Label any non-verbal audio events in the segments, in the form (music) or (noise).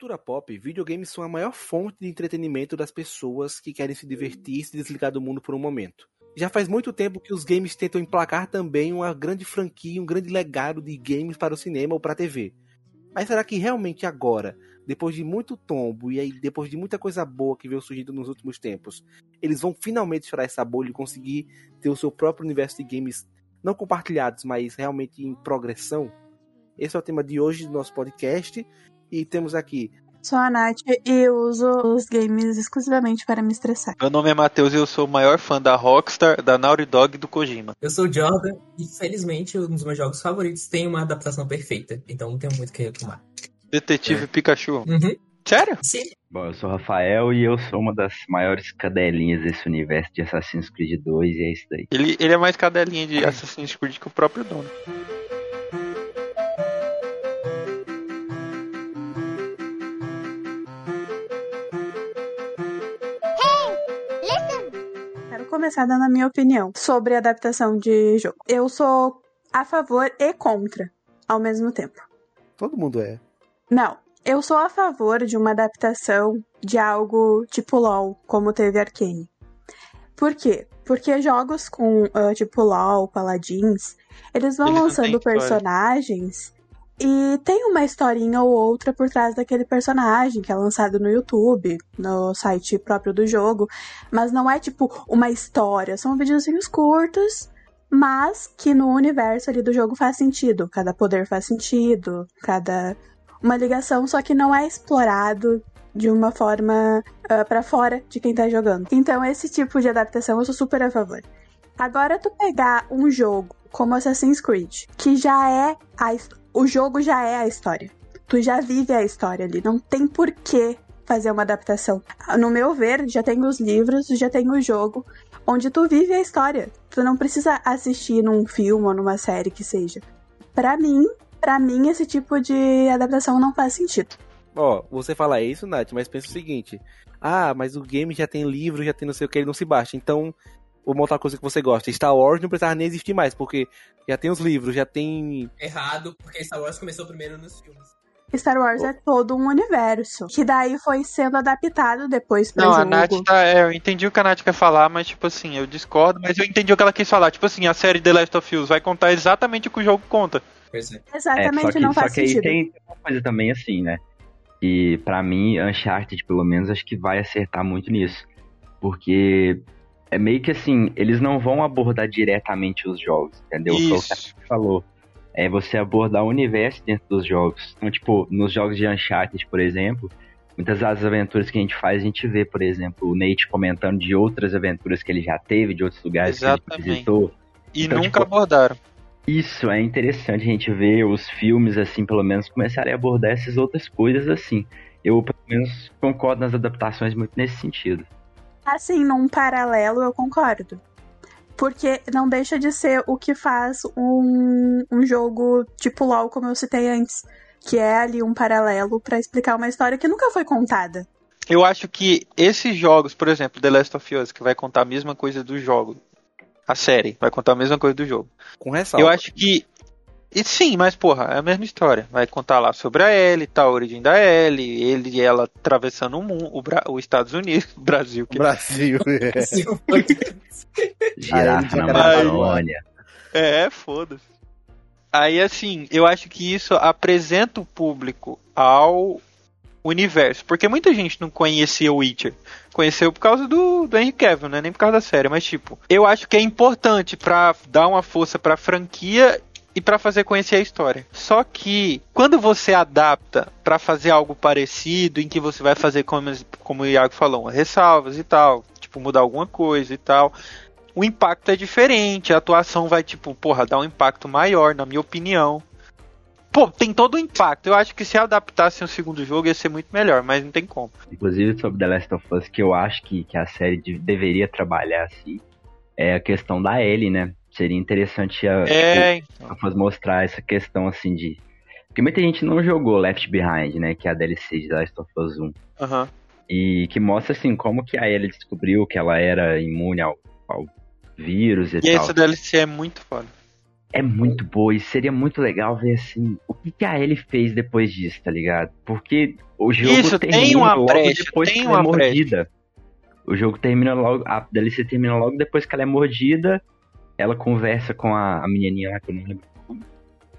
cultura pop, videogames são a maior fonte de entretenimento das pessoas que querem se divertir e se desligar do mundo por um momento. Já faz muito tempo que os games tentam emplacar também uma grande franquia, um grande legado de games para o cinema ou para a TV. Mas será que realmente agora, depois de muito tombo e aí depois de muita coisa boa que veio surgindo nos últimos tempos, eles vão finalmente furar essa bolha e conseguir ter o seu próprio universo de games não compartilhados, mas realmente em progressão? Esse é o tema de hoje do nosso podcast e temos aqui. Sou a Nath e uso os games exclusivamente para me estressar. Meu nome é Matheus e eu sou o maior fã da Rockstar, da Naughty Dog e do Kojima. Eu sou o Jordan e felizmente um dos meus jogos favoritos tem uma adaptação perfeita, então não tenho muito o que reclamar. Detetive é. Pikachu. Uhum. Sério? Sim. Bom, eu sou o Rafael e eu sou uma das maiores cadelinhas desse universo de Assassin's Creed 2 e é isso daí. Ele, ele é mais cadelinha de Assassin's Creed que o próprio dono. Começar dando a minha opinião sobre adaptação de jogo. Eu sou a favor e contra ao mesmo tempo. Todo mundo é. Não, eu sou a favor de uma adaptação de algo tipo LoL, como teve Arcane. Por quê? Porque jogos com uh, tipo LoL, Paladins, eles vão eles lançando personagens e tem uma historinha ou outra por trás daquele personagem que é lançado no YouTube, no site próprio do jogo. Mas não é tipo uma história, são videozinhos curtos, mas que no universo ali do jogo faz sentido. Cada poder faz sentido, cada. Uma ligação, só que não é explorado de uma forma uh, para fora de quem tá jogando. Então, esse tipo de adaptação eu sou super a favor. Agora, tu pegar um jogo como Assassin's Creed, que já é a, o jogo já é a história. Tu já vive a história ali, não tem por que fazer uma adaptação. No meu ver, já tem os livros, já tem o jogo, onde tu vive a história. Tu não precisa assistir num filme ou numa série que seja. Para mim, para mim esse tipo de adaptação não faz sentido. Ó, oh, você fala isso, Nath, mas pensa o seguinte: ah, mas o game já tem livro, já tem não sei o que, ele não se baixa. Então, uma outra coisa que você gosta. Star Wars não precisava nem existir mais, porque já tem os livros, já tem. Errado, porque Star Wars começou primeiro nos filmes. Star Wars oh. é todo um universo, que daí foi sendo adaptado depois pra Não, jogo. a Nath tá, é, eu entendi o que a Nath quer falar, mas tipo assim, eu discordo, mas eu entendi o que ela quis falar. Tipo assim, a série The Last of Us vai contar exatamente o que o jogo conta. Pois é. Exatamente, é, que, não faz só que sentido. Aí tem uma coisa também assim, né? E para mim, Uncharted, pelo menos, acho que vai acertar muito nisso. Porque é meio que assim, eles não vão abordar diretamente os jogos, entendeu? Isso. O que falou. É você abordar o universo dentro dos jogos. Então, tipo, nos jogos de Uncharted, por exemplo, muitas das aventuras que a gente faz, a gente vê, por exemplo, o Nate comentando de outras aventuras que ele já teve, de outros lugares Exatamente. que ele visitou. E Então, nunca tipo, abordaram. Isso, é interessante a gente ver os filmes, assim, pelo menos, começarem a abordar essas outras coisas, assim. Eu, pelo menos, concordo nas adaptações muito nesse sentido. Assim, num paralelo, eu concordo. Porque não deixa de ser o que faz um, um jogo tipo LOL, como eu citei antes. Que é ali um paralelo pra explicar uma história que nunca foi contada. Eu acho que esses jogos, por exemplo, The Last of Us, que vai contar a mesma coisa do jogo, a série vai contar a mesma coisa do jogo. Com ressalva. Eu acho que. E sim, mas porra, é a mesma história. Vai contar lá sobre a Ellie, tá, a origem da Ellie, ele e ela atravessando o mundo, o Bra- os Estados Unidos, (laughs) o Brasil. Que... Brasil. (laughs) é. Girafa na Amazônia. É, foda-se. Aí, assim, eu acho que isso apresenta o público ao universo. Porque muita gente não conhecia o Witcher. Conheceu por causa do, do Henry Cavill, né? Nem por causa da série. Mas, tipo, eu acho que é importante pra dar uma força pra franquia e pra fazer conhecer a história. Só que, quando você adapta pra fazer algo parecido, em que você vai fazer, como, como o Iago falou, ressalvas e tal, tipo, mudar alguma coisa e tal, o impacto é diferente, a atuação vai, tipo, porra, dar um impacto maior, na minha opinião. Pô, tem todo o impacto. Eu acho que se adaptasse um segundo jogo ia ser muito melhor, mas não tem como. Inclusive sobre The Last of Us, que eu acho que, que a série de- deveria trabalhar assim, é a questão da Ellie, né? Seria interessante a, É, a Us mostrar essa questão assim de. Porque muita gente não jogou Left Behind, né? Que é a DLC de Last of Us 1. aham. E que mostra assim como que a Ellie descobriu que ela era imune ao, ao vírus e, E tal. essa DLC é muito foda. é muito boa e seria muito legal ver assim o que, que a Ellie fez depois disso, tá ligado? Porque o jogo Isso, termina tem uma logo brecha, depois tem que ela é brecha. mordida. O jogo termina logo, a DLC termina logo depois que ela é mordida. Ela conversa com a, a menininha lá que eu não lembro.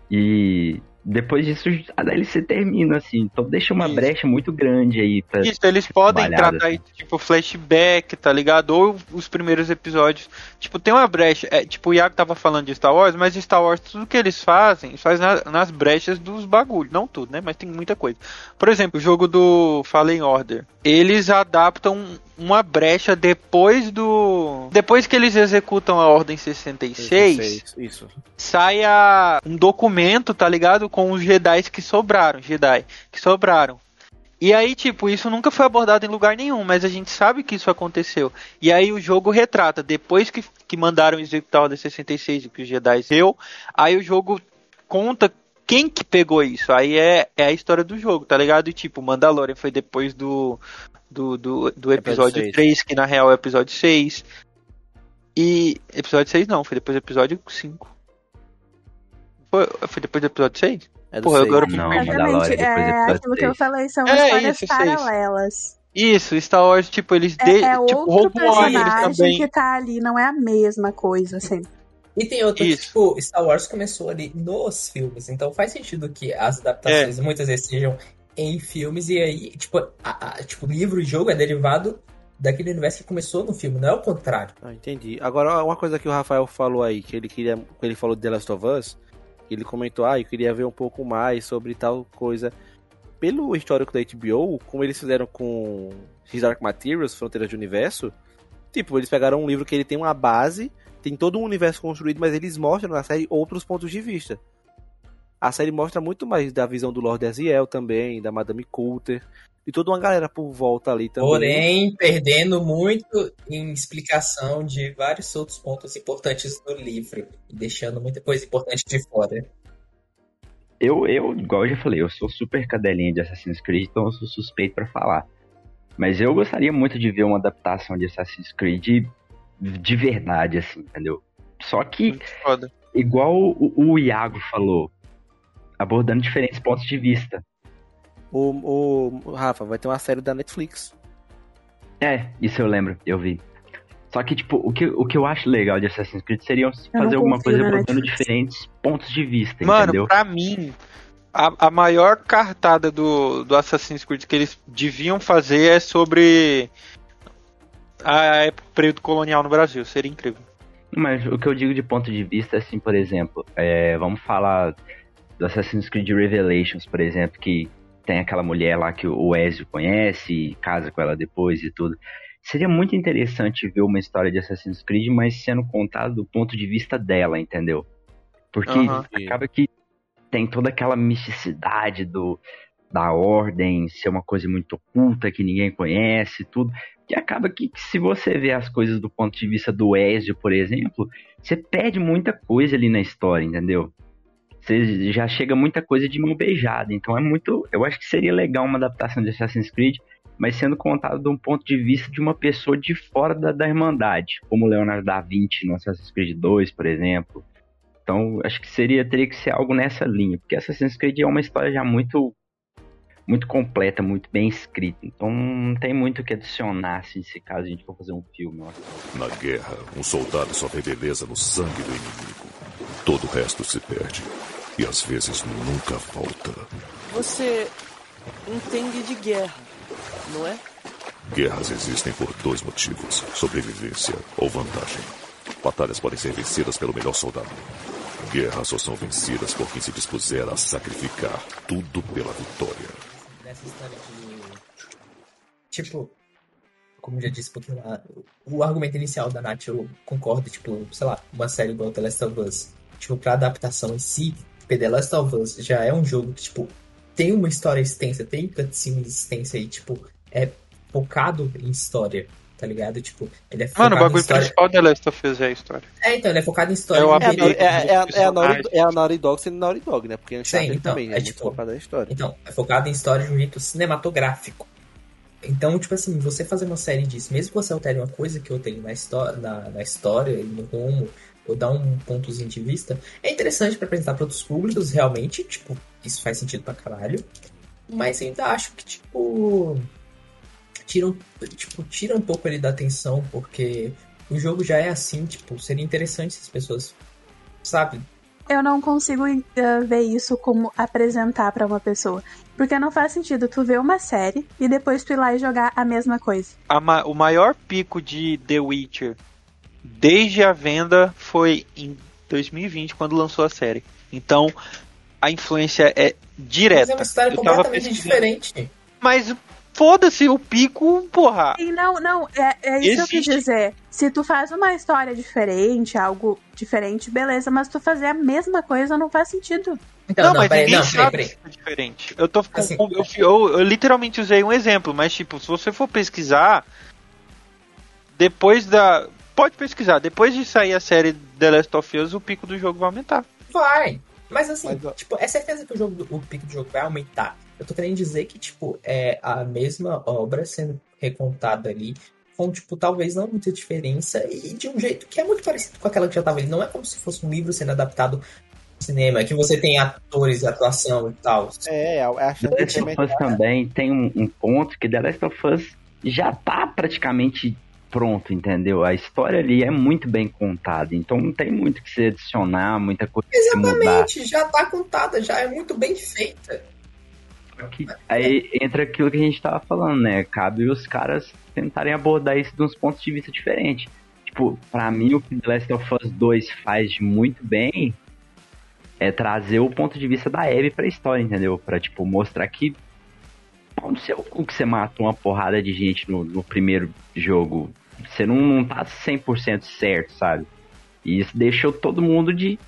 E depois disso a DLC termina assim. Então deixa uma Isso. brecha muito grande aí pra Isso, eles podem tratar assim. tipo, flashback, tá ligado? Ou os primeiros episódios. Tipo, tem uma brecha. É, tipo, o Iago tava falando de Star Wars, mas Star Wars, tudo que eles fazem, faz na- nas brechas dos bagulhos. Não tudo, né? Mas tem muita coisa. Por exemplo, o jogo do Fallen Order. Eles adaptam uma brecha depois do. Depois que eles executam a Ordem 66 Isso. sai a- um documento, tá ligado? Com os Jedi que sobraram, Jedi que sobraram. E aí, tipo, isso nunca foi abordado em lugar nenhum, mas a gente sabe que isso aconteceu. E aí o jogo retrata, depois que, que mandaram executar a Ordem 66 e que os Jedi deu, aí o jogo conta quem que pegou isso. Aí é, é a história do jogo, tá ligado? E tipo, Mandalorian foi depois do, do, do, do episódio seis. 3, que na real é o episódio 6. E. Episódio 6 não, foi depois do episódio 5. Foi, foi depois do episódio 6? É do Porra, seis. agora- Não, Exatamente, Mandalorian depois do é episódio aquilo que eu falei, são É histórias isso, paralelas. Isso, Star Wars, tipo, eles É, de, é tipo, outro eles personagem também. que tá ali, não é a mesma coisa, assim. E tem outra que, Isso. tipo, Star Wars começou ali nos filmes, então faz sentido que as adaptações É. muitas vezes sejam em filmes, e aí, tipo, a, a- tipo, livro e jogo é derivado daquele universo que começou no filme, não é o contrário. Ah, entendi. Agora, uma coisa que o Rafael falou aí, que ele queria. que ele falou de The Last of Us, ele comentou, ah, eu queria ver um pouco mais sobre tal coisa. Pelo histórico da HBO, como eles fizeram com His Dark Materials, Fronteiras de Universo, tipo, eles pegaram um livro que ele tem uma base, tem todo um universo construído, mas eles mostram na série outros pontos de vista. A série mostra muito mais da visão do Lord Aziel também, da Madame Coulter, e toda uma galera por volta ali também. Porém, perdendo muito em explicação de vários outros pontos importantes do livro, e deixando muita coisa importante de fora. Eu, eu, igual eu já falei, eu sou super cadelinha de Assassin's Creed, então eu sou suspeito pra falar. Mas eu gostaria muito de ver uma adaptação de Assassin's Creed de verdade, assim, entendeu? Só que, igual o, o Iago falou, abordando diferentes pontos de vista. O, o Rafa, vai ter uma série da Netflix. É, isso eu lembro, eu vi. Só que, tipo, o que, o que eu acho legal de Assassin's Creed seria fazer alguma coisa abordando diferentes pontos de vista, Mano, entendeu? pra mim, a, a maior cartada do, do Assassin's Creed que eles deviam fazer é sobre a época, período colonial no Brasil. Seria incrível. Mas o que eu digo de ponto de vista, assim, por exemplo, é, vamos falar do Assassin's Creed Revelations, por exemplo, que tem aquela mulher lá que o Ezio conhece e casa com ela depois e tudo. Seria muito interessante ver uma história de Assassin's Creed, mas sendo contada do ponto de vista dela, entendeu? Porque Aham. acaba que tem toda aquela misticidade do da ordem ser uma coisa muito oculta que ninguém conhece, tudo. Que acaba que, que se você vê as coisas do ponto de vista do Ezio, por exemplo, você perde muita coisa ali na história, entendeu? Você já chega muita coisa de mão beijada. Então é muito. Eu acho que seria legal uma adaptação de Assassin's Creed, mas sendo contado de um ponto de vista de uma pessoa de fora da, da Irmandade, como Leonardo da Vinci no Assassin's Creed 2, por exemplo. Então, acho que seria teria que ser algo nessa linha, porque Assassin's Creed é uma história já muito muito completa, muito bem escrita. Então, não tem muito o que adicionar assim, se caso a gente for fazer um filme. Na guerra, um soldado só vê beleza no sangue do inimigo. Todo o resto se perde. E às vezes nunca volta. Você entende de guerra, não é? Guerras existem por dois motivos: sobrevivência ou vantagem. Batalhas podem ser vencidas pelo melhor soldado. Guerras só são vencidas por quem se dispuser a sacrificar tudo pela vitória. Nessa história de. Tipo, como já disse, porque lá, o argumento inicial da Nath eu concordo, tipo, sei lá, uma série igual The Last of Us, tipo, pra adaptação em si, The Last of Us já é um jogo que, tipo, tem uma história extensa, tem cutscene extensa e, tipo, é focado em história, tá ligado? Tipo, ele é focado Mano, o em bagulho história. principal da Last of Us é a história. É, então, ele é focado em história. É o em É, a, é, é, a- é, a Naughty, é a Dog sendo Naughty Dog, né? Porque Uncharted então, também é é, tipo- focado na história. Então, é focado em história de um jeito cinematográfico. Então, tipo assim, você fazer uma série disso, mesmo que você altere uma coisa que eu tenho na, histó na, na história e no rumo, dar um pontozinho de vista, é interessante pra apresentar pra outros públicos, realmente, tipo, isso faz sentido pra caralho. Mas eu ainda acho que, tipo. Tira, um- tipo, tira um pouco ele da atenção, porque o jogo já é assim, tipo, seria interessante se as pessoas, sabe, Eu não consigo eh, ver isso como apresentar pra uma pessoa. Porque não faz sentido tu ver uma série e depois tu ir lá e jogar a mesma coisa. A ma- o maior pico de The Witcher desde a venda foi em 2020, quando lançou a série. Então, a influência é Mas direta. é uma história completamente pesquisando. diferente. Mas foda-se, o pico, porra. E não, não, é, é isso que eu quis Existe. dizer. Se tu faz uma história diferente, algo diferente, beleza, mas tu fazer a mesma coisa não faz sentido. Então, não, não, mas peraí, ninguém não, sabe peraí. é diferente. Eu tô com- Assim, eu, eu- eu literalmente usei um exemplo, mas tipo, se você for pesquisar depois da pode pesquisar, depois de sair a série The Last of Us, o pico do jogo vai aumentar. Vai. Mas assim, Mas, tipo, é certeza que o, jogo o pico do jogo vai aumentar. Eu tô querendo dizer que, tipo, é a mesma obra sendo recontada ali, com, tipo, talvez não muita diferença, e de um jeito que é muito parecido com aquela que já tava ali. Não é como se fosse um livro sendo adaptado ao cinema, que você tem atores e atuação e tal. É, é a chance The de Last of. Us também tem um, um ponto que The Last of Us já tá praticamente pronto, entendeu? A história ali é muito bem contada, então não tem muito que se adicionar, muita coisa que se mudar. Exatamente, já tá contada, já é muito bem feita. Que aí entra aquilo que a gente tava falando, né? Cabe os caras tentarem abordar isso de uns pontos de vista diferentes. Tipo, pra mim, o que The Last of Us 2 faz muito bem é trazer o ponto de vista da Abby pra história, entendeu? Pra, tipo, mostrar que pau no seu cu que você matou uma porrada de gente no, no primeiro jogo. Você não, não tá 100% certo, sabe? E isso deixou todo mundo de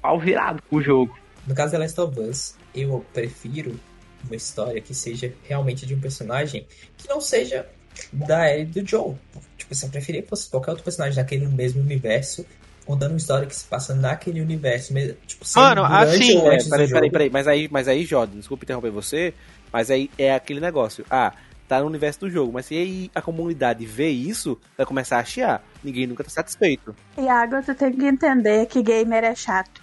pau virado com o jogo. No caso da Last of Us, eu prefiro uma história que seja realmente de um personagem que não seja da Ellie e do Joel. Tipo, assim, eu preferia que fosse qualquer outro personagem daquele mesmo universo, contando uma história que se passa naquele universo mesmo. Tipo, Mano, assim, É, peraí, peraí, peraí. Mas aí, mas aí, Jordan, desculpa interromper você, mas aí é aquele negócio. Ah, tá no universo do jogo, mas se aí a comunidade vê isso, vai começar a chiar. Ninguém nunca tá satisfeito. Iago, tu tem que entender que gamer é chato.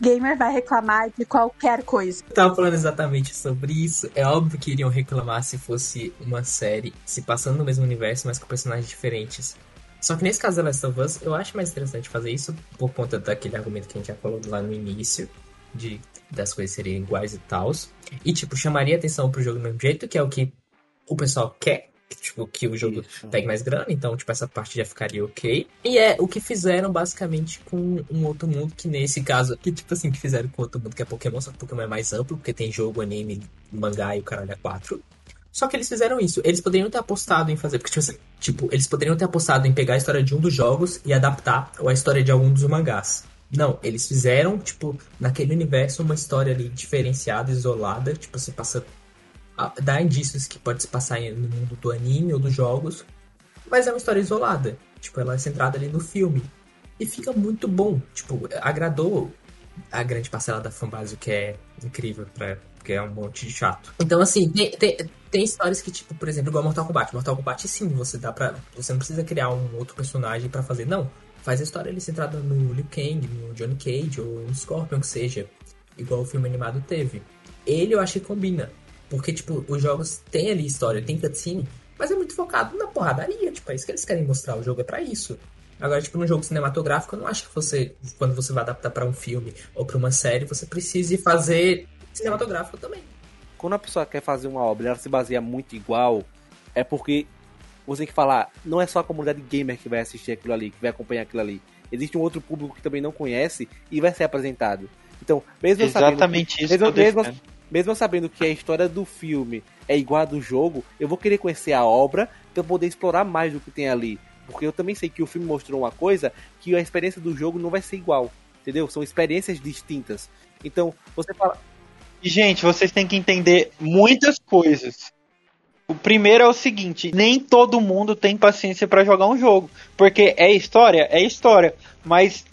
Gamer vai reclamar de qualquer coisa. Eu tava falando exatamente sobre isso. É óbvio que iriam reclamar se fosse uma série se passando no mesmo universo, mas com personagens diferentes. Só que nesse caso da Last of Us, eu acho mais interessante fazer isso por conta daquele argumento que a gente já falou lá no início, de das coisas serem iguais e tal. E, tipo, chamaria atenção pro jogo do mesmo jeito, que é o que o pessoal quer. Tipo, que o jogo Isso. pegue mais grana, então, tipo, essa parte já ficaria ok. E é o que fizeram, basicamente, com um outro mundo, que nesse caso, que, tipo assim, que fizeram com outro mundo, que é Pokémon, só que Pokémon é mais amplo, porque tem jogo, anime, mangá e o caralho é quatro. Só que eles fizeram isso. Eles poderiam ter apostado em fazer, porque, tipo, assim, tipo, eles poderiam ter apostado em pegar a história de um dos jogos e adaptar ou a história de algum dos mangás. Não, eles fizeram, tipo, naquele universo uma história ali diferenciada, isolada, tipo, se passa dá indícios que pode se passar no mundo do anime ou dos jogos, mas é uma história isolada. Tipo, ela é centrada ali no filme. E fica muito bom. Tipo, agradou a grande parcela da fanbase, o que é incrível, pra, porque é um monte de chato. Então, assim, tem, tem, tem histórias que, tipo, por exemplo, igual Mortal Kombat. Mortal Kombat, sim, você dá pra. Você não precisa criar um outro personagem pra fazer. Não. Faz a história ali centrada no Liu Kang, no Johnny Cage ou no Scorpion, que seja. Igual o filme animado teve. Ele eu acho que combina. Porque, tipo, os jogos têm ali história, tem cutscene, mas é muito focado na porradaria. Tipo, é isso que eles querem mostrar. O jogo é pra isso. Agora, tipo, num jogo cinematográfico, eu não acho que você, quando você vai adaptar pra um filme ou pra uma série, você precise fazer cinematográfico também. Quando a pessoa quer fazer uma obra e ela se baseia muito igual, é porque você tem que falar, não é só a comunidade gamer que vai assistir aquilo ali, que vai acompanhar aquilo ali. Existe um outro público que também não conhece e vai ser apresentado. Então, mesmo eu sabendo Exatamente isso. mesmo, que eu mesmo. Mesmo sabendo que a história do filme é igual a do jogo, eu vou querer conhecer a obra eu poder explorar mais do que tem ali. Porque eu também sei que o filme mostrou uma coisa que a experiência do jogo não vai ser igual. Entendeu? São experiências distintas. Então, você fala. Gente, vocês têm que entender muitas coisas. O primeiro é o seguinte: nem todo mundo tem paciência pra jogar um jogo. Porque é história? É história. Mas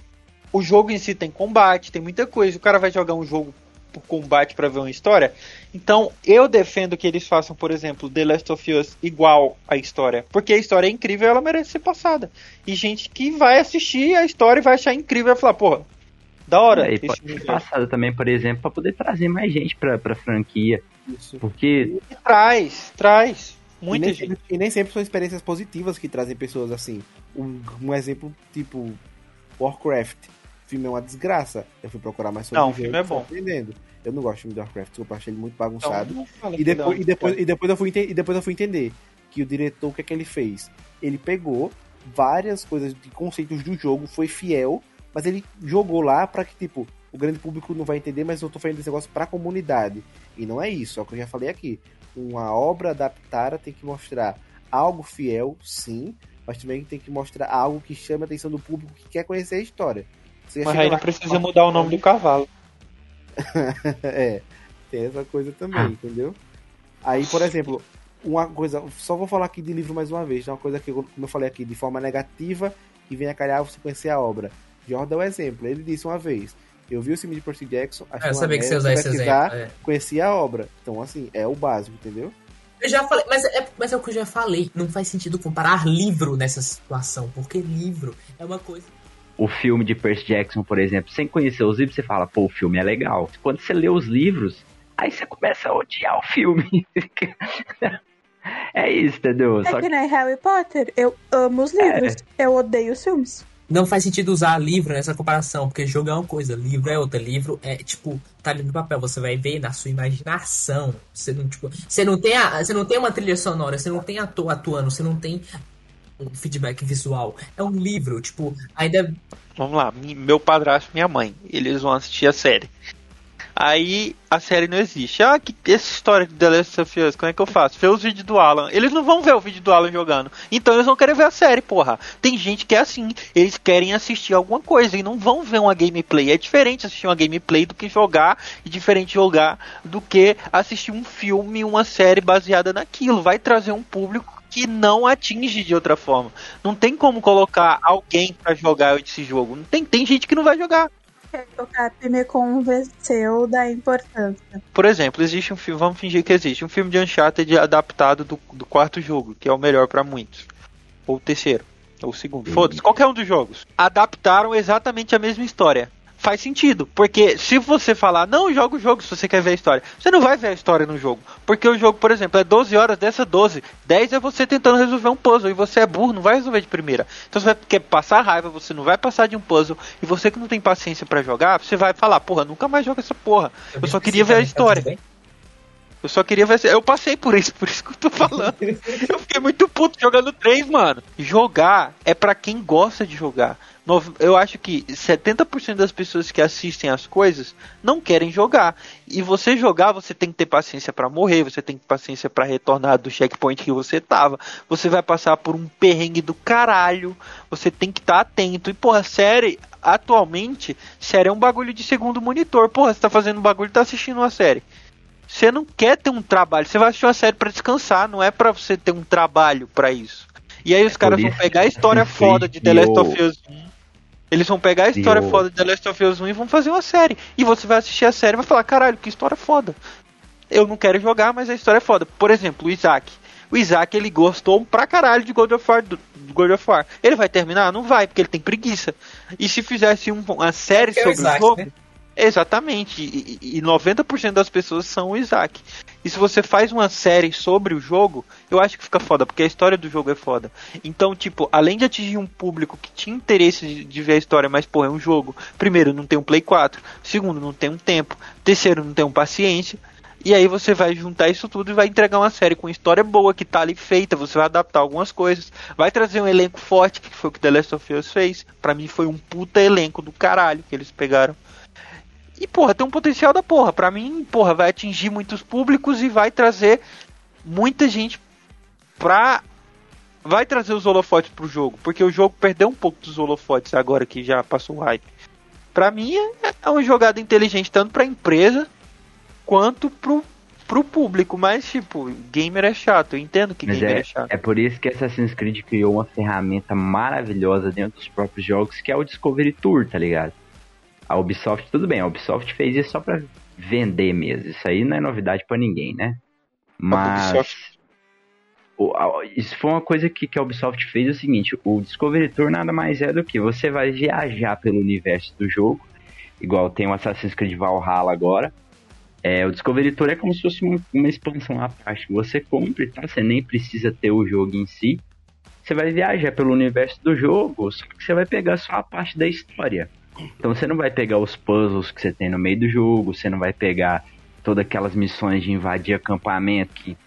o jogo em si tem combate, tem muita coisa. O cara vai jogar um jogo por combate para ver uma história. Então, eu defendo que eles façam, por exemplo, The Last of Us igual à história. Porque a história é incrível ela merece ser passada. E gente que vai assistir a história e vai achar incrível vai falar, porra, da hora. É, e pode ser passada também, por exemplo, para poder trazer mais gente pra, pra franquia. Isso. Porque E traz, traz. E Muita nem, gente. e nem sempre são experiências positivas que trazem pessoas assim. Um, um exemplo tipo Warcraft. O filme é uma desgraça. Eu fui procurar mais sobre Não, o o filme é bom. entendendo. Eu não gosto de filme de Warcraft, desculpa, eu achei ele muito Então, bagunçado. não E depois, não. e, depois, e, depois eu fui e depois eu fui entender que o diretor, o que é que ele fez? Ele pegou várias coisas de conceitos do jogo, foi fiel, mas ele jogou lá pra que, tipo, o grande público não vai entender, mas eu tô fazendo esse negócio pra comunidade. E não é isso, é o que eu já falei aqui. Uma obra adaptada tem que mostrar algo fiel, sim, mas também tem que mostrar algo que chame a atenção do público que quer conhecer a história. Você Mas aí não precisa mudar o nome do cavalo. (laughs) é, tem essa coisa também, entendeu? Aí, por exemplo, uma coisa, só vou falar aqui de livro mais uma vez, uma coisa que, eu- como eu falei aqui, de forma negativa e vem a calhar você conhecer a obra. Jordan é o exemplo, ele disse uma vez, eu vi o filme de Percy Jackson, achei Eu uma sabia que você usar esse exemplo. é. conheci a obra. Então, assim, é o básico, entendeu? Eu já falei, mas é, mas é o que eu já falei. Não faz sentido comparar livro nessa situação, porque livro é uma coisa. O filme de Percy Jackson, por exemplo, sem conhecer os livros, você fala, pô, o filme é legal. Quando você lê os livros, aí você começa a odiar o filme. (laughs) é isso, entendeu? É Só que que nem Harry Potter. Eu amo os livros. Eu odeio os filmes. Não faz sentido usar livro nessa comparação, porque jogo é uma coisa, livro é outra. Livro é, tipo, tá ali no papel, você vai ver na sua imaginação. Você não, tipo, você não tem, a, você não tem uma trilha sonora, você não tem ator atuando, você não tem um feedback visual. É um livro, tipo, ainda Vamos lá, meu padrasto e minha mãe, eles vão assistir a série. Aí a série não existe. Ah, que essa história de The Last of Us, como é que eu faço? Vê os vídeos do Alan. Eles não vão ver o vídeo do Alan jogando. Então eles vão querer ver a série, porra. Tem gente que é assim. Eles querem assistir alguma coisa e não vão ver uma gameplay. É diferente assistir uma gameplay do que jogar. E diferente jogar do que assistir um filme, uma série baseada naquilo. Vai trazer um público que não atinge de outra forma. Não tem como colocar alguém pra jogar esse jogo. Não tem, tem gente que não vai jogar. O Cap me convenceu da importância. Por exemplo, existe um filme, vamos fingir que existe um filme de Uncharted adaptado do, do quarto jogo, que é o melhor pra muitos. Ou o terceiro, ou o segundo. Foda-se, qualquer um dos jogos. Adaptaram exatamente a mesma história. Faz sentido, porque se você falar, não, joga o jogo se você quer ver a história, você não vai ver a história no jogo. Porque o jogo, por exemplo, é 12 horas, dessa 12, 10 é você tentando resolver um puzzle, e você é burro, não vai resolver de primeira. Então você vai quer passar raiva, você não vai passar de um puzzle, e você que não tem paciência pra jogar, você vai falar, porra, nunca mais joga essa porra. Eu só queria ver a história. Eu só queria ver. Eu passei por isso, (laughs) por isso que eu tô falando. eu fiquei muito puto jogando 3, mano. Jogar é pra quem gosta de jogar. Eu acho que 70% das pessoas que assistem as coisas não querem jogar. E você jogar, você tem que ter paciência pra morrer, você tem que ter paciência pra retornar do checkpoint que você tava. Você vai passar por um perrengue do caralho. Você tem que estar atento. E, porra, série, atualmente, série é um bagulho de segundo monitor. Porra, você tá fazendo um bagulho e tá assistindo uma série. Você não quer ter um trabalho, você vai assistir uma série pra descansar, não é pra você ter um trabalho pra isso. E aí os caras por vão pegar a história foda de The Last of Us 1. Eles vão pegar a história eu- foda de The Last of Us 1 e vão fazer uma série. E você vai assistir a série e vai falar, caralho, que história foda. Eu não quero jogar, mas a história é foda. Por exemplo, o Isaac. O Isaac, ele gostou pra caralho de God of War. Do, God of War. Ele vai terminar? Não vai, porque ele tem preguiça. E se fizesse um- uma série é o sobre Isaac, o jogo... né? Exatamente, e, e- e 90% das pessoas são o Isaac. E se você faz uma série sobre o jogo, eu acho que fica foda, porque a história do jogo é foda. Então, tipo, além de atingir um público que tinha interesse de, de ver a história, mas, porra, é um jogo. Primeiro, não tem um Play 4. Segundo, não tem um tempo. Terceiro, não tem um paciência. E aí você vai juntar isso tudo e vai entregar uma série com história boa que tá ali feita, você vai adaptar algumas coisas, vai trazer um elenco forte, que foi o que The Last of Us fez. Pra mim foi um puta elenco do caralho que eles pegaram. E, porra, tem um potencial da porra. Pra mim, porra, vai atingir muitos públicos e vai trazer muita gente pra. Vai trazer os holofotes pro jogo. Porque o jogo perdeu um pouco dos holofotes agora que já passou o hype. Pra mim, é, é uma jogada inteligente tanto pra empresa quanto pro, pro público. Mas, tipo, gamer é chato. Eu entendo que Mas gamer é, é, chato. é por isso que Assassin's Creed criou uma ferramenta maravilhosa dentro dos próprios jogos, que é o Discovery Tour, tá ligado? A Ubisoft, tudo bem, a Ubisoft fez isso só pra vender mesmo. Isso aí não é novidade pra ninguém, né? Mas Ubisoft. isso foi uma coisa que, que a Ubisoft fez é o seguinte, o Discovery Tour nada mais é do que você vai viajar pelo universo do jogo, igual tem o Assassin's Creed Valhalla agora. É, o Discovery Tour é como se fosse uma, uma expansão à parte. Você compra, tá? Você nem precisa ter o jogo em si. Você vai viajar pelo universo do jogo, só que você vai pegar só a parte da história. Então você não vai pegar os puzzles que você tem no meio do jogo, você não vai pegar todas aquelas missões de invadir acampamento que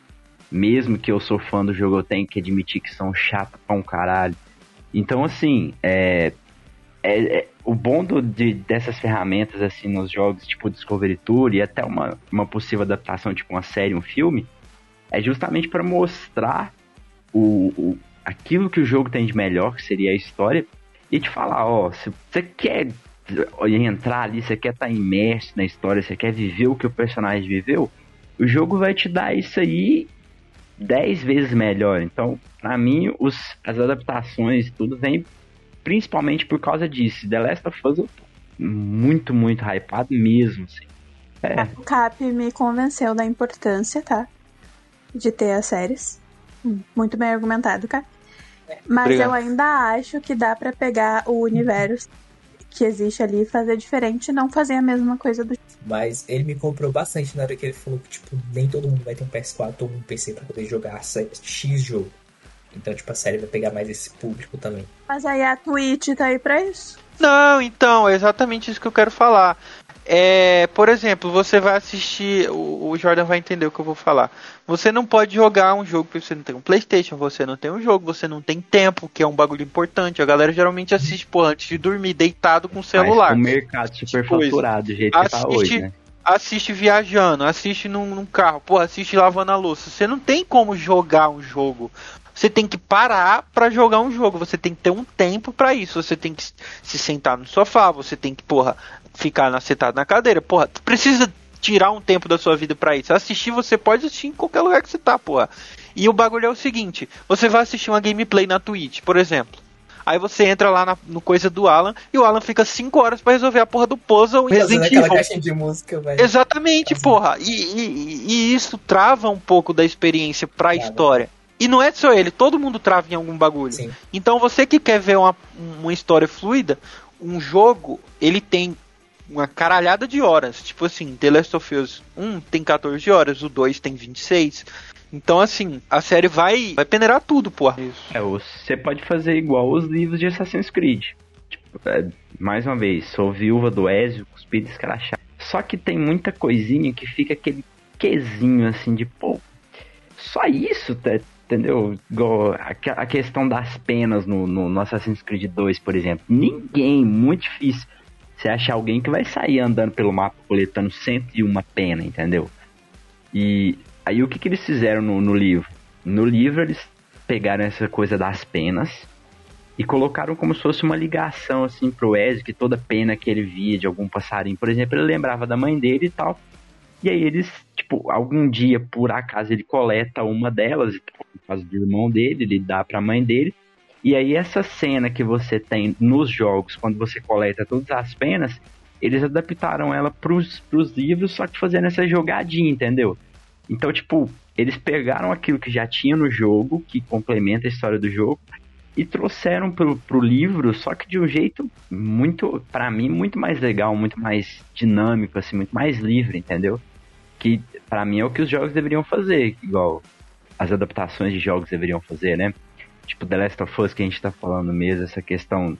mesmo que eu sou fã do jogo, eu tenho que admitir que são chatas pra um caralho. Então, assim, é, é- é- o bom do- de- dessas ferramentas, assim, nos jogos, tipo Discovery Tour e até uma, uma possível adaptação, tipo uma série, um filme, é justamente para mostrar o, o- aquilo que o jogo tem de melhor, que seria a história, e te falar, ó, se você quer entrar ali, você quer estar imerso na história, você quer viver o que o personagem viveu, o jogo vai te dar isso aí 10 vezes melhor. Então, pra mim, os, as adaptações, tudo vem principalmente por causa disso. The Last of Us eu tô muito, muito hypado mesmo, assim. É, O Cap me convenceu da importância, tá? De ter as séries. Muito bem argumentado, Cap. Mas Obrigado. eu ainda acho que dá pra pegar o universo que existe ali e fazer diferente e não fazer a mesma coisa do. Mas ele me comprou bastante na hora que ele falou que, tipo, nem todo mundo vai ter um PS4 ou um PC pra poder jogar X jogo. Então, tipo, a série vai pegar mais esse público também. Mas aí a Twitch tá aí pra isso. Não, então, é exatamente isso que eu quero falar. É, por exemplo, você vai assistir, o, o Jordan vai entender o que eu vou falar. Você não pode jogar um jogo porque você não tem um PlayStation, você não tem um jogo, você não tem tempo, que é um bagulho importante. A galera geralmente assiste, pô, antes de dormir, deitado com o celular. Mas o mercado super Tipo isso. faturado do jeito que tá Assiste- hoje, né? assiste viajando, assiste num, num carro, pô, assiste lavando a louça. Você não tem como jogar um jogo. Você tem que parar pra jogar um jogo. Você tem que ter um tempo pra isso. Você tem que se sentar no sofá. Você tem que, porra, ficar sentado na cadeira. Porra, tu precisa tirar um tempo da sua vida pra isso. Assistir, você pode assistir em qualquer lugar que você tá, porra. E o bagulho é o seguinte: você vai assistir uma gameplay na Twitch, por exemplo. Aí você entra lá na- no coisa do Alan e o Alan fica 5 horas pra resolver a porra do puzzle Resident aquela Evil. caixinha de música, velho. Exatamente, Assim. porra. E, e- e isso trava um pouco da experiência pra Trava. história. E não é só ele, todo mundo trava em algum bagulho. Sim. Então você que quer ver uma, uma história fluida, um jogo, ele tem uma caralhada de horas. Tipo assim, The Last of Us 1 tem 14 horas, o 2 tem 26. Então assim, a série vai, vai peneirar tudo, porra. Isso. É, você pode fazer igual os livros de Assassin's Creed. Tipo, é, mais uma vez, sou viúva do Ezio, cuspido escrachado. Só que tem muita coisinha que fica aquele quesinho assim de, pô, só isso, tá- entendeu? A, que- a questão das penas no, no, no Assassin's Creed 2, por exemplo. Ninguém, muito difícil você achar alguém que vai sair andando pelo mapa coletando 101 pena, entendeu? E aí o que, que eles fizeram no, no livro? No livro eles pegaram essa coisa das penas e colocaram como se fosse uma ligação assim pro Ezio, que toda pena que ele via de algum passarinho, por exemplo, ele lembrava da mãe dele e tal. E aí eles, tipo, algum dia, por acaso, ele coleta uma delas, tal, no caso do irmão dele, ele dá pra mãe dele. E aí essa cena que você tem nos jogos, quando você coleta todas as penas, eles adaptaram ela pros, pros livros, só que fazendo essa jogadinha, entendeu? Então, tipo, eles pegaram aquilo que já tinha no jogo, que complementa a história do jogo, e trouxeram pro, pro livro, só que de um jeito muito, pra mim, muito mais legal, muito mais dinâmico, assim, muito mais livre, entendeu? Que pra mim é o que os jogos deveriam fazer, igual as adaptações de jogos deveriam fazer, né? Tipo The Last of Us que a gente tá falando mesmo, essa questão,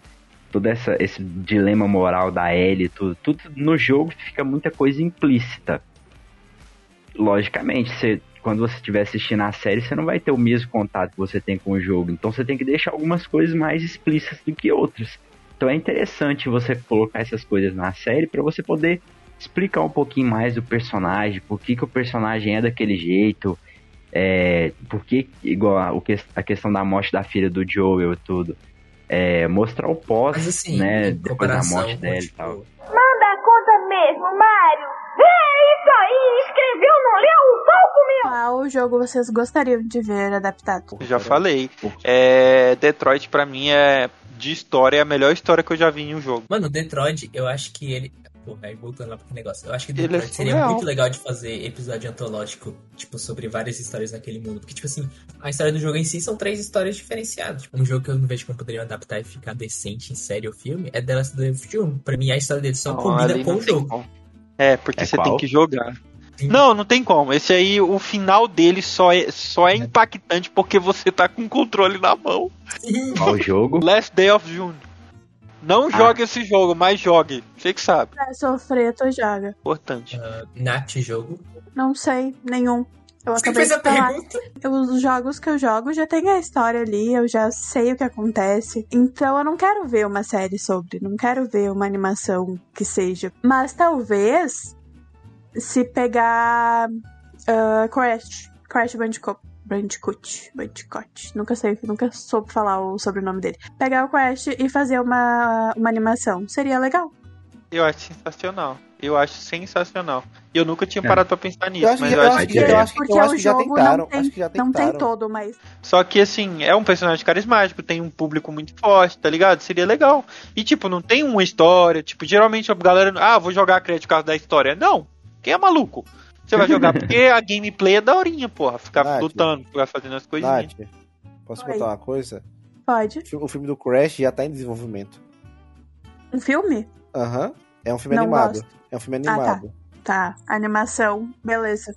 todo essa, esse dilema moral da Ellie, tudo, tudo no jogo fica muita coisa implícita. Logicamente, você, quando você estiver assistindo a série, você não vai ter o mesmo contato que você tem com o jogo. Então você tem que deixar algumas coisas mais explícitas do que outras. Então é interessante você colocar essas coisas na série para você poder explicar um pouquinho mais do personagem, por que, que o personagem é daquele jeito, é, por que, igual a, o que- a questão da morte da filha do Joel e tudo. É, mostrar o pós, Mas assim, né, depois da morte dela e tipo, tal. Manda conta mesmo, Mário. É isso aí, escreveu, não leu o palco meu. Qual jogo vocês gostariam de ver adaptado? Já falei. É, Detroit pra mim é de história é a melhor história que eu já vi em um jogo. Mano, o Detroit, eu acho que ele. Voltando lá pro negócio. Eu acho que Ele é seria muito legal de fazer episódio antológico, tipo, sobre várias histórias naquele mundo. Porque, tipo assim, a história do jogo em si são três histórias diferenciadas. Tipo, um jogo que eu não vejo como poderiam adaptar e ficar decente em série ou filme é The Last of Us 1. Pra mim, a história deles só Não, combina com o jogo. como. É, porque É você qual? tem que jogar. Sim. Não, não tem como. Esse aí, o final dele só é, só é impactante porque você tá com o controle na mão. Qual jogo? Last Day of June. Não jogue esse jogo, mas jogue. Você que sabe. Pra sofrer, tu joga. Importante. Uh, Nath jogo. Não sei, nenhum. Eu Você acabei fez a pergunta? Eu- os jogos que eu jogo já tem a história ali, eu já sei o que acontece. Então eu não quero ver uma série sobre, não quero ver uma animação que seja. Mas talvez se pegar ah, Crash, Crash Bandicoot. Bandicoot, Bandicoot, nunca sei, nunca soube falar o sobrenome dele. Pegar o Crash e fazer uma, uma animação, seria legal. Eu acho sensacional. Eu acho sensacional. E eu nunca tinha É. parado pra pensar nisso, Eu acho, mas que, eu eu, acho acho, que que, eu acho que, Porque eu acho que já tentaram. não tem, acho que já não tentaram. tem todo, mas Só que assim, é um personagem carismático, tem um público muito forte, tá ligado? Seria legal. E tipo, não tem uma história, tipo, geralmente a galera, ah, vou jogar a crédito por causa da história. Não. Quem é maluco? Você vai jogar porque (laughs) a gameplay é daorinha, porra. Ficar Nath. lutando, ficar fazendo as coisinhas. Nath, posso Oi. contar uma coisa? pode. O filme do Crash já tá em desenvolvimento. Um filme? Aham. É um filme Não animado. gosto. É um filme Ah, tá. animado. Tá, animação, beleza.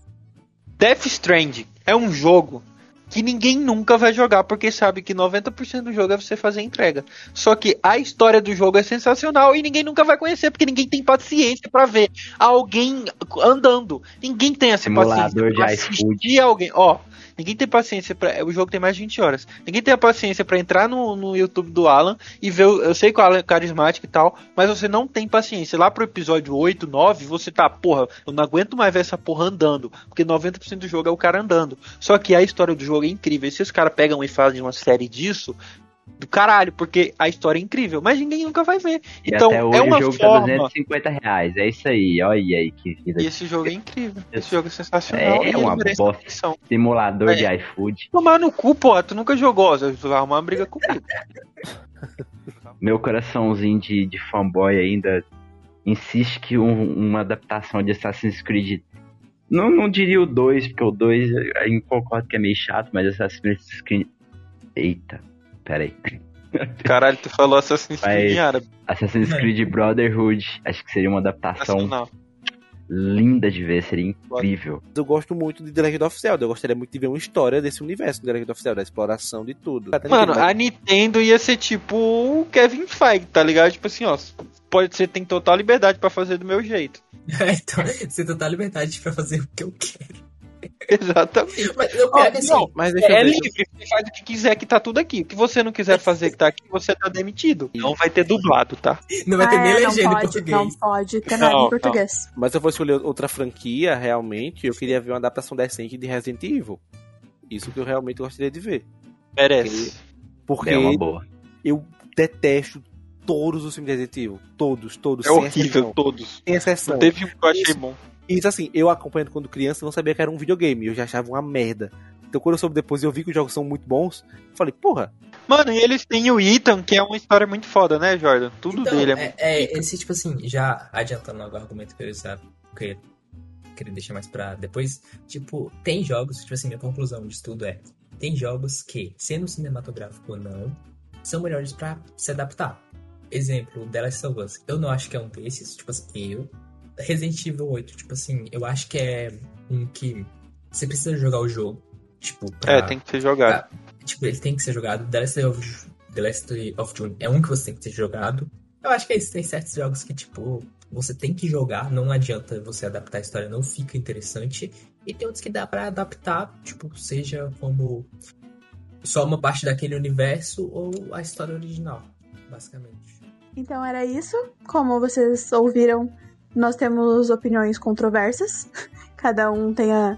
Death Stranding é um jogo que ninguém nunca vai jogar porque sabe que 90% do jogo é você fazer entrega. Só que a história do jogo é sensacional e ninguém nunca vai conhecer porque ninguém tem paciência pra ver alguém andando. Ninguém tem essa Simulador paciência pra assistir alguém. Ó, ninguém tem paciência para o jogo tem mais de 20 horas. Ninguém tem a paciência pra entrar no, no YouTube do Alan e ver, eu sei que o Alan é carismático e tal, mas você não tem paciência. Lá pro episódio 8, 9, você tá, porra, eu não aguento mais ver essa porra andando, porque 90% do jogo é o cara andando. Só que a história do jogo é incrível. E se os caras pegam e fazem uma série disso, do caralho, porque a história é incrível, mas ninguém nunca vai ver. E Então, até hoje é uma o jogo forma- tá 250 reais. É isso aí, olha aí que vida. E esse jogo é incrível. Esse jogo é sensacional. É ele uma bosta. Simulador É. de iFood. Tomar no cu, pô, tu nunca jogou, você vai arrumar uma briga comigo. (laughs) Meu coraçãozinho de, de fanboy ainda insiste que um- uma adaptação de Assassin's Creed. Não, não diria o 2, porque o 2 eu concordo que é meio chato, mas Assassin's Creed. Eita, peraí. (laughs) Caralho, tu falou Assassin's Creed Mas- em árabe. Assassin's Creed Brotherhood, acho que seria uma adaptação Nacional. Linda de ver, seria incrível. Eu gosto muito de The Legend of Zelda. Eu gostaria muito de ver uma história desse universo do The Legend of Zelda, da exploração de tudo. Mano, a Nintendo ia ser tipo o Kevin Feige, tá ligado? Tipo assim, ó, pode ser, tem total liberdade pra fazer do meu jeito. (laughs) então, você tem total liberdade pra fazer o que eu quero. (laughs) Exatamente. Mas eu pego assim. não, mas É ver. livre, você faz o que quiser que tá tudo aqui. O que você não quiser fazer que tá aqui, você tá demitido. Não vai ter dublado, tá? Não vai ter Ah, nem é, legenda não em pode, português. Não pode ter nada Não, em português. Mas se eu fosse escolher outra franquia, realmente, eu queria ver uma adaptação decente de Resident Evil. Isso que eu realmente gostaria de ver. Merece. Porque É uma boa. eu detesto todos os filmes de Resident Evil. Todos, todos. É horrível, exceção. todos. Sem exceção. Não teve um que eu achei Isso. bom. Isso assim, eu acompanhando quando criança, não sabia que era um videogame. Eu já achava uma merda. Então quando eu soube depois e eu vi que os jogos são muito bons, eu falei, porra, Mano, e eles têm o Ethan, que é uma história muito foda, né, Jordan? Tudo Então, dele é, é, muito é, pica. esse, tipo assim, já adiantando logo o argumento que eu já queria, queria deixar mais pra depois. Tipo, tem jogos, tipo assim, minha conclusão disso tudo é: tem jogos que, sendo cinematográfico ou não, são melhores pra se adaptar. Exemplo, The Last of Us. Eu não acho que é um desses, tipo assim, eu. Resident Evil 8, tipo assim, eu acho que é um que você precisa jogar o jogo. Tipo, pra, É, tem que ser jogado. Tipo, ele tem que ser jogado. The Last of, The Last of June é um que você tem que ter jogado. Eu acho que é isso. Tem certos jogos que, tipo, você tem que jogar. Não adianta você adaptar a história, não fica interessante. E tem outros que dá pra adaptar, tipo, seja como só uma parte daquele universo ou a história original, basicamente. Então era isso. Como vocês ouviram, nós temos opiniões controversas. (laughs) Cada um tem a,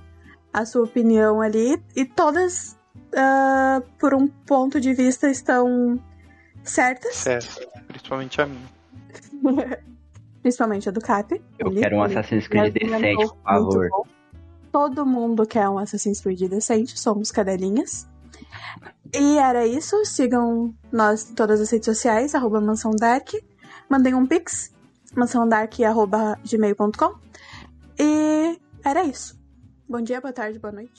a sua opinião ali. E todas, ah, por um ponto de vista, estão certas. Certo. Principalmente a minha. (laughs) Principalmente a do Cap. Eu Ali, quero um Assassin's Creed decente, por favor. Todo mundo quer um Assassin's Creed decente, somos cadelinhas. E era isso. Sigam nós em todas as redes sociais, arroba Mansão Dark. Mandem um pix. mansãodark.gmail.com. E era isso. Bom dia, boa tarde, boa noite.